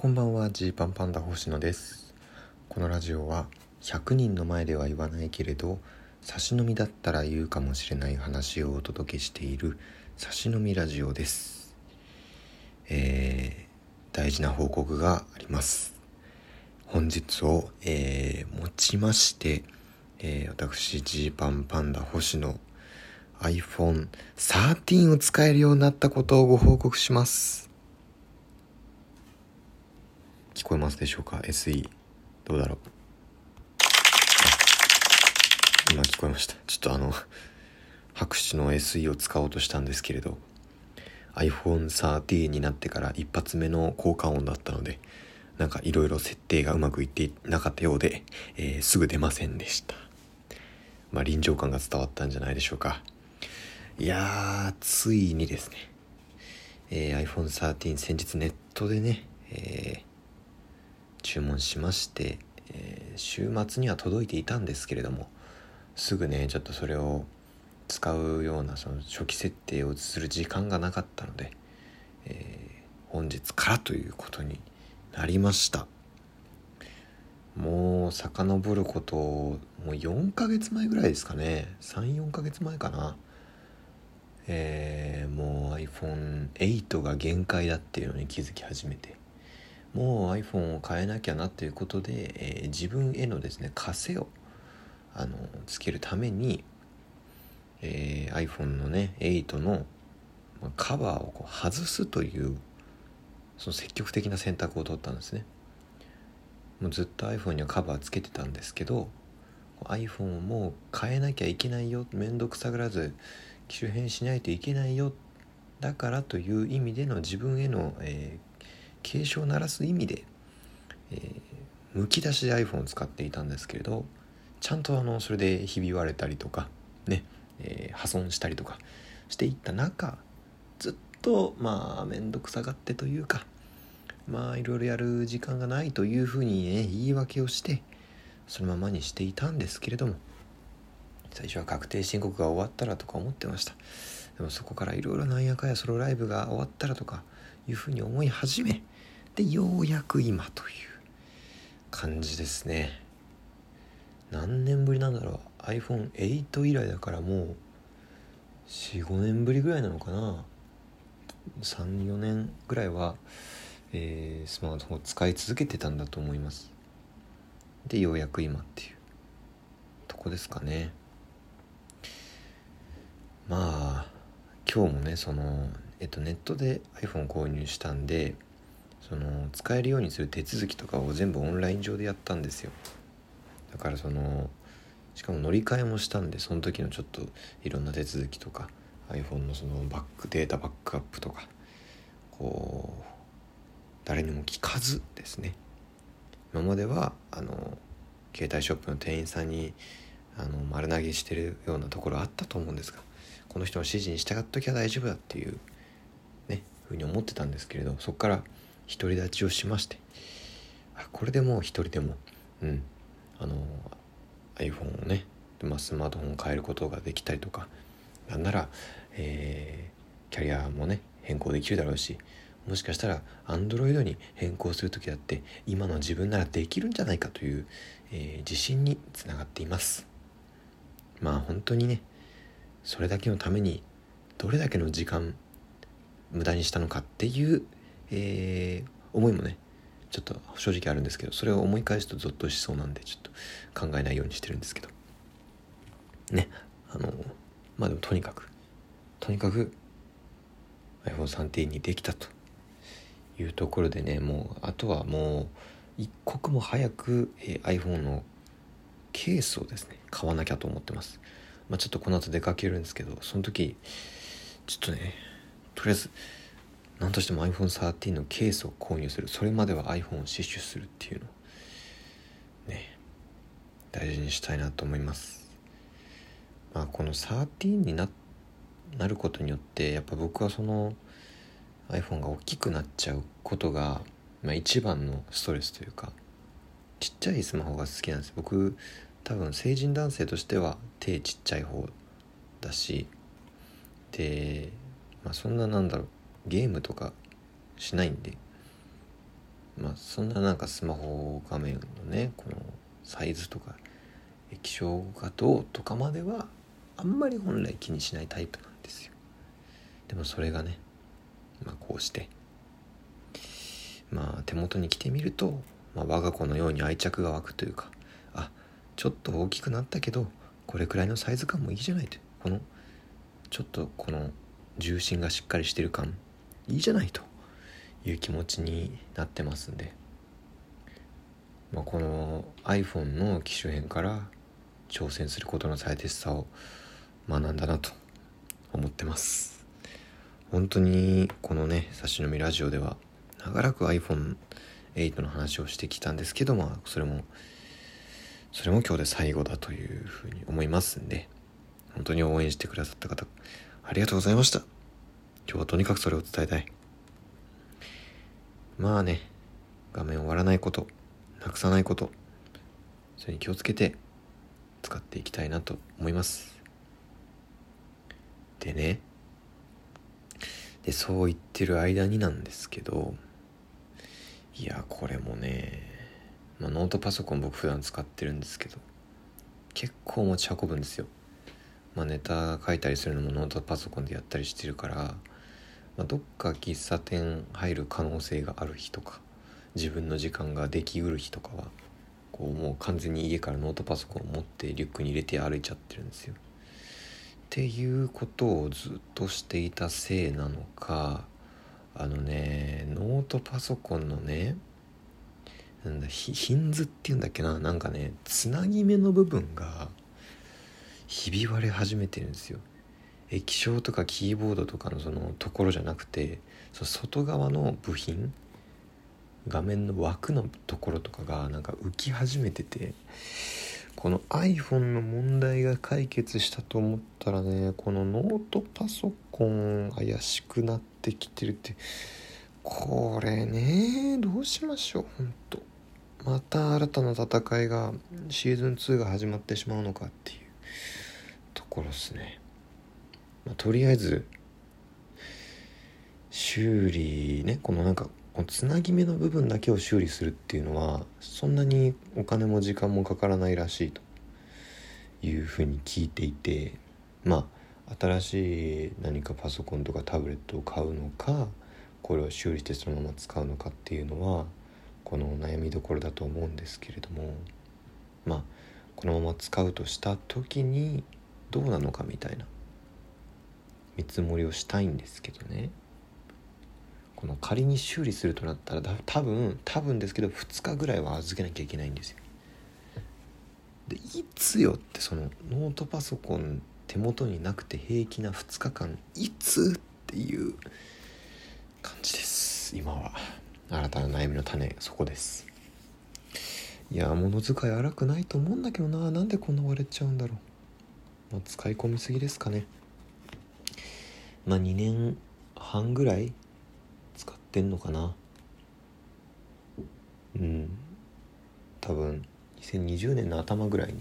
こんばんはジーパンパンダ星野です。このラジオは100人の前では言わないけれど差し飲みだったら言うかもしれない話をお届けしている差し飲みラジオです。えー、大事な報告があります。本日を、えー、もちまして、えー、私ジーパンパンダ星野 iPhone 13を使えるようになったことをご報告します。聞こえますでしょうか？SE どうだろう？今聞こえました。ちょっとあの拍手の SE を使おうとしたんですけれど iPhone 13になってから一発目の効果音だったのでなんかいろいろ設定がうまくいってなかったようで、えー、すぐ出ませんでした。まあ臨場感が伝わったんじゃないでしょうか。いやーついにですね、えー、iPhone 13先日ネットでね、えー注文しまして、えー、週末には届いていたんですけれどもすぐねちょっとそれを使うようなその初期設定をする時間がなかったので、えー、本日からということになりました。もう遡ることもう4ヶ月前ぐらいですかね。34ヶ月前かな。えー、もう iPhone8 が限界だっていうのに気づき始めて。もう iPhone を変えなきゃなということで、えー、自分へのですね枷をあのつけるために、えー、iPhone のね8のカバーをこう外すというその積極的な選択を取ったんですね。もうずっと iPhone にはカバーつけてたんですけど iPhone をもう変えなきゃいけないよ面倒くさがらず機種変しないといけないよだからという意味での自分への、えー、警鐘を鳴らす意味で、えー、むき出しで iPhone を使っていたんですけれどちゃんとあのそれでひび割れたりとかね、えー、破損したりとかしていった中ずっとまあ面倒くさがってというかまあいろいろやる時間がないというふうにね言い訳をしてそのままにしていたんですけれども最初は確定申告が終わったらとか思ってました。でもそこからいろいろなんやかやソロライブが終わったらとかいうふうに思い始めでようやく今という感じですね。何年ぶりなんだろう。iPhone8 以来だからもう45年ぶりぐらいなのかな。34年ぐらいは、えー、スマートフォンを使い続けてたんだと思います。でようやく今っていう。とこですかね。まあ今日もねそのえっとネットで iPhone 購入したんでその使えるようにする手続きとかを全部オンライン上でやったんですよ。だからそのしかも乗り換えもしたんでその時のちょっといろんな手続きとか iPhone のそのバックデータバックアップとかこう誰にも聞かずですね。今まではあの携帯ショップの店員さんにあの丸投げしてるようなところあったと思うんですがこの人の指示に従っときゃ大丈夫だっていうねふうに思ってたんですけれどそこから独り立ちをしまして。これでもう一人でもうん。あの iPhone をね、まあ、スマートフォンを変えることができたりとか。なんなら、えー、キャリアもね変更できるだろうし。もしかしたら Android に変更する時だって今の自分ならできるんじゃないかという、えー、自信につながっています。まあ本当にねそれだけのためにどれだけの時間無駄にしたのかっていうえー、思いもねちょっと正直あるんですけどそれを思い返すとゾッとしそうなんでちょっと考えないようにしてるんですけど。ね。あのまあでもとにかくとにかく iPhone13 にできたというところでねもうあとはもう一刻も早く、えー、iPhone のケースをですね買わなきゃと思ってます。まあちょっとこの後出かけるんですけどその時ちょっとねとりあえず何としても iPhone13 のケースを購入する。それまでは iPhone を死守するっていうの。ね。大事にしたいなと思います。まあこの13にななることによってやっぱ僕はその iPhone が大きくなっちゃうことが、まあ、一番のストレスというかちっちゃいスマホが好きなんです僕多分成人男性としては手ちっちゃい方だし。でまあそんななんだろう。ゲームとかしないんで。まあそんななんかスマホ画面のねこのサイズとか液晶がどうとかまではあんまり本来気にしないタイプなんですよ。でもそれがねまあこうして。まあ手元に来てみると、まあ、我が子のように愛着が湧くというかあちょっと大きくなったけどこれくらいのサイズ感もいいじゃないとこのちょっとこの重心がしっかりしてる感いいじゃないという気持ちになってますんで、まあ、この iPhone の機種変から挑戦することの大切さを学んだなと思ってます。本当にこのね差し飲みラジオでは長らく iPhone8 の話をしてきたんですけどまあそれもそれも今日で最後だというふうに思いますんで本当に応援してくださった方ありがとうございました。今日はとにかくそれを伝えたい。まあね画面を割らないことなくさないことそれに気をつけて使っていきたいなと思います。でねでそう言ってる間になんですけどいやこれもね、まあ、ノートパソコン僕普段使ってるんですけど結構持ち運ぶんですよ、まあ、ネタ書いたりするのもノートパソコンでやったりしてるから、まあ、どっか喫茶店入る可能性がある日とか自分の時間ができうる日とかはこうもう完全に家からノートパソコンを持ってリュックに入れて歩いちゃってるんですよ。っていうことをずっとしていたせいなのかあのねノートパソコンのねなんだヒンズっていうんだっけななんかねつなぎ目の部分がひび割れ始めてるんですよ。液晶とかキーボードとかのそのところじゃなくてその外側の部品画面の枠のところとかがなんか浮き始めててこの iPhone の問題が解決したと思ったらねこのノートパソコン怪しくなってきてるってこれねどうしましょうほんと。また新たな戦いがシーズン2が始まってしまうのかっていうところっすね、まあ、とりあえず修理ねこのなんかこのつなぎ目の部分だけを修理するっていうのはそんなにお金も時間もかからないらしいと。いうふうに聞いていてまあ新しい何かパソコンとかタブレットを買うのかこれを修理してそのまま使うのかっていうのはこの悩みどころだと思うんですけれどもまあこのまま使うとした時にどうなのかみたいな。見積もりをしたいんですけどね。この仮に修理するとなったら多分多分ですけど2日ぐらいは預けなきゃいけないんですよ。でいつよってそのノートパソコン手元になくて平気な2日間いつっていう感じです。今は。新たな悩みの種そこです。いや物使い荒くないと思うんだけどな。なんでこんな割れちゃうんだろう、まあ、使い込みすぎですかね。まあ2年半ぐらい使ってんのかな。うん。多分2020年の頭ぐらいに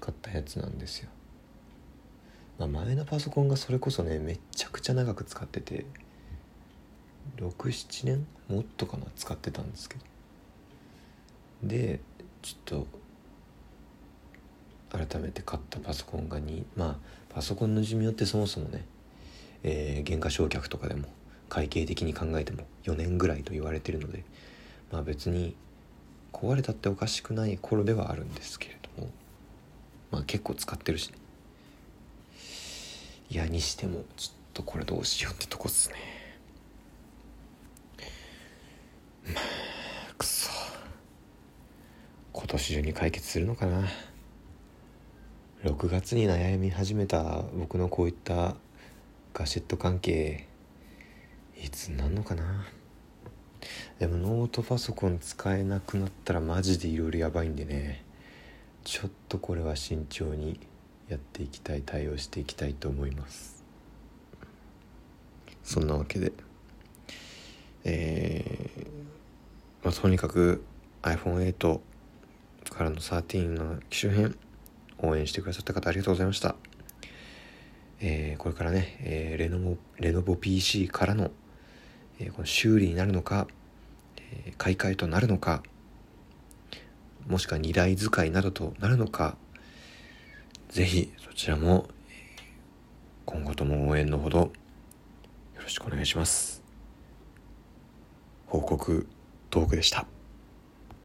買ったやつなんですよ、まあ、前のパソコンがそれこそねめちゃくちゃ長く使ってて67年もっとかな使ってたんですけど。でちょっと改めて買ったパソコンがにまあパソコンの寿命ってそもそもね、えー、原価償却とかでも会計的に考えても4年ぐらいと言われてるのでまあ別に壊れたっておかしくない頃ではあるんですけれどもまあ結構使ってるしね。いやにしてもちょっとこれどうしようってとこっすね。まあくそ。今年中に解決するのかな。6月に悩み始めた僕のこういったガシェット関係いつになんのかな？でもノートパソコン使えなくなったらマジでいろいろやばいんでね。ちょっとこれは慎重にやっていきたい対応していきたいと思います。そんなわけで。えー、まあ、とにかく iPhone8 からの13の機種編応援してくださった方ありがとうございました。えー、これからね、えー、レノボレノボ PC からのえー、この修理になるのか、えー、買い替えとなるのかもしくは2台使いなどとなるのかぜひそちらも今後とも応援のほどよろしくお願いします。報告トークでした。